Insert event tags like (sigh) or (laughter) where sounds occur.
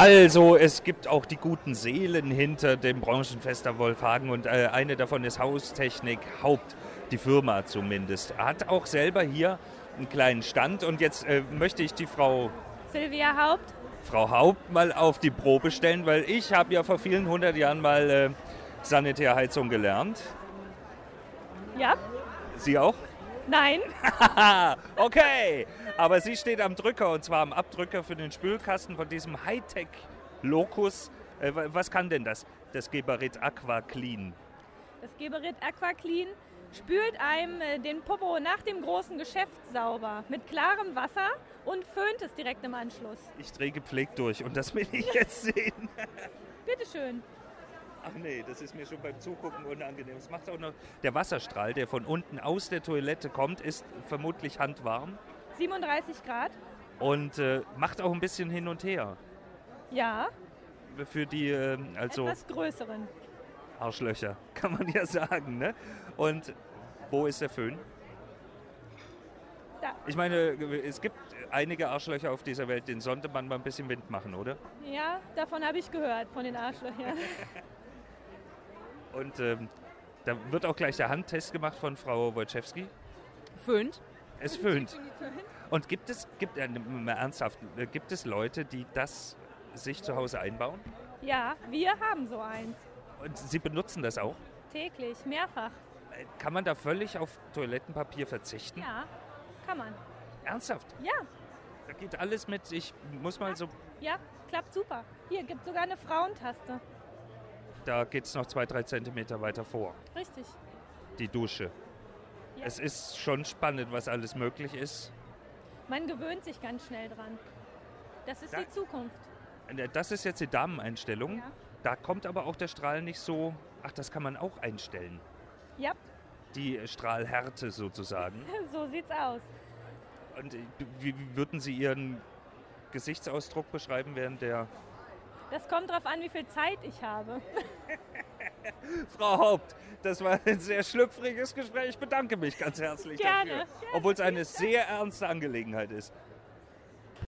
Also, es gibt auch die guten Seelen hinter dem Branchenfester Wolfhagen und äh, eine davon ist Haustechnik Haupt, die Firma zumindest. Hat auch selber hier einen kleinen Stand und jetzt äh, möchte ich die Frau Silvia Haupt. Frau Haupt mal auf die Probe stellen, weil ich habe ja vor vielen hundert Jahren mal äh, Sanitärheizung gelernt. Ja? Sie auch? Nein. (laughs) okay, aber sie steht am Drücker und zwar am Abdrücker für den Spülkasten von diesem Hightech-Locus. Äh, was kann denn das? Das Geberit Aqua Clean. Das Geberit Aqua Clean spült einem äh, den Popo nach dem großen Geschäft sauber mit klarem Wasser und föhnt es direkt im Anschluss. Ich drehe gepflegt durch und das will ich jetzt sehen. Bitteschön. Ach nee, das ist mir schon beim Zugucken unangenehm. Es macht auch noch der Wasserstrahl, der von unten aus der Toilette kommt, ist vermutlich handwarm. 37 Grad. Und äh, macht auch ein bisschen hin und her. Ja. Für die äh, also etwas größeren Arschlöcher, (laughs) kann man ja sagen. Ne? Und wo ist der Föhn? Da. Ich meine, es gibt einige Arschlöcher auf dieser Welt, denen sollte man mal ein bisschen Wind machen, oder? Ja, davon habe ich gehört, von den Arschlöchern. (laughs) Und ähm, da wird auch gleich der Handtest gemacht von Frau Wojciechowski. Föhnt. Es föhnt. Und gibt es, gibt, äh, mal ernsthaft, äh, gibt es Leute, die das sich zu Hause einbauen? Ja, wir haben so eins. Und Sie benutzen das auch? Täglich, mehrfach. Äh, Kann man da völlig auf Toilettenpapier verzichten? Ja, kann man. Ernsthaft? Ja, Da geht alles mit, ich muss mal so, ja, klappt super. Hier gibt sogar eine Frauentaste. Da geht es noch zwei, drei Zentimeter weiter vor, Richtig. die Dusche. Ja. Es ist schon spannend, was alles möglich ist. Man gewöhnt sich ganz schnell dran. Das ist Da- die Zukunft. Äh, Das ist jetzt die Dameneinstellung. Ja. Da kommt aber auch der Strahl nicht so, ach, das kann man auch einstellen. Ja, Die Strahlhärte sozusagen. (laughs) so sieht's aus. Und äh, wie würden Sie Ihren Gesichtsausdruck beschreiben während der... Das kommt darauf an, wie viel Zeit ich habe. (laughs) Frau Haupt, das war ein sehr schlüpfriges Gespräch. Ich bedanke mich ganz herzlich Gerne, dafür. Obwohl es eine sehr ernste Angelegenheit ist.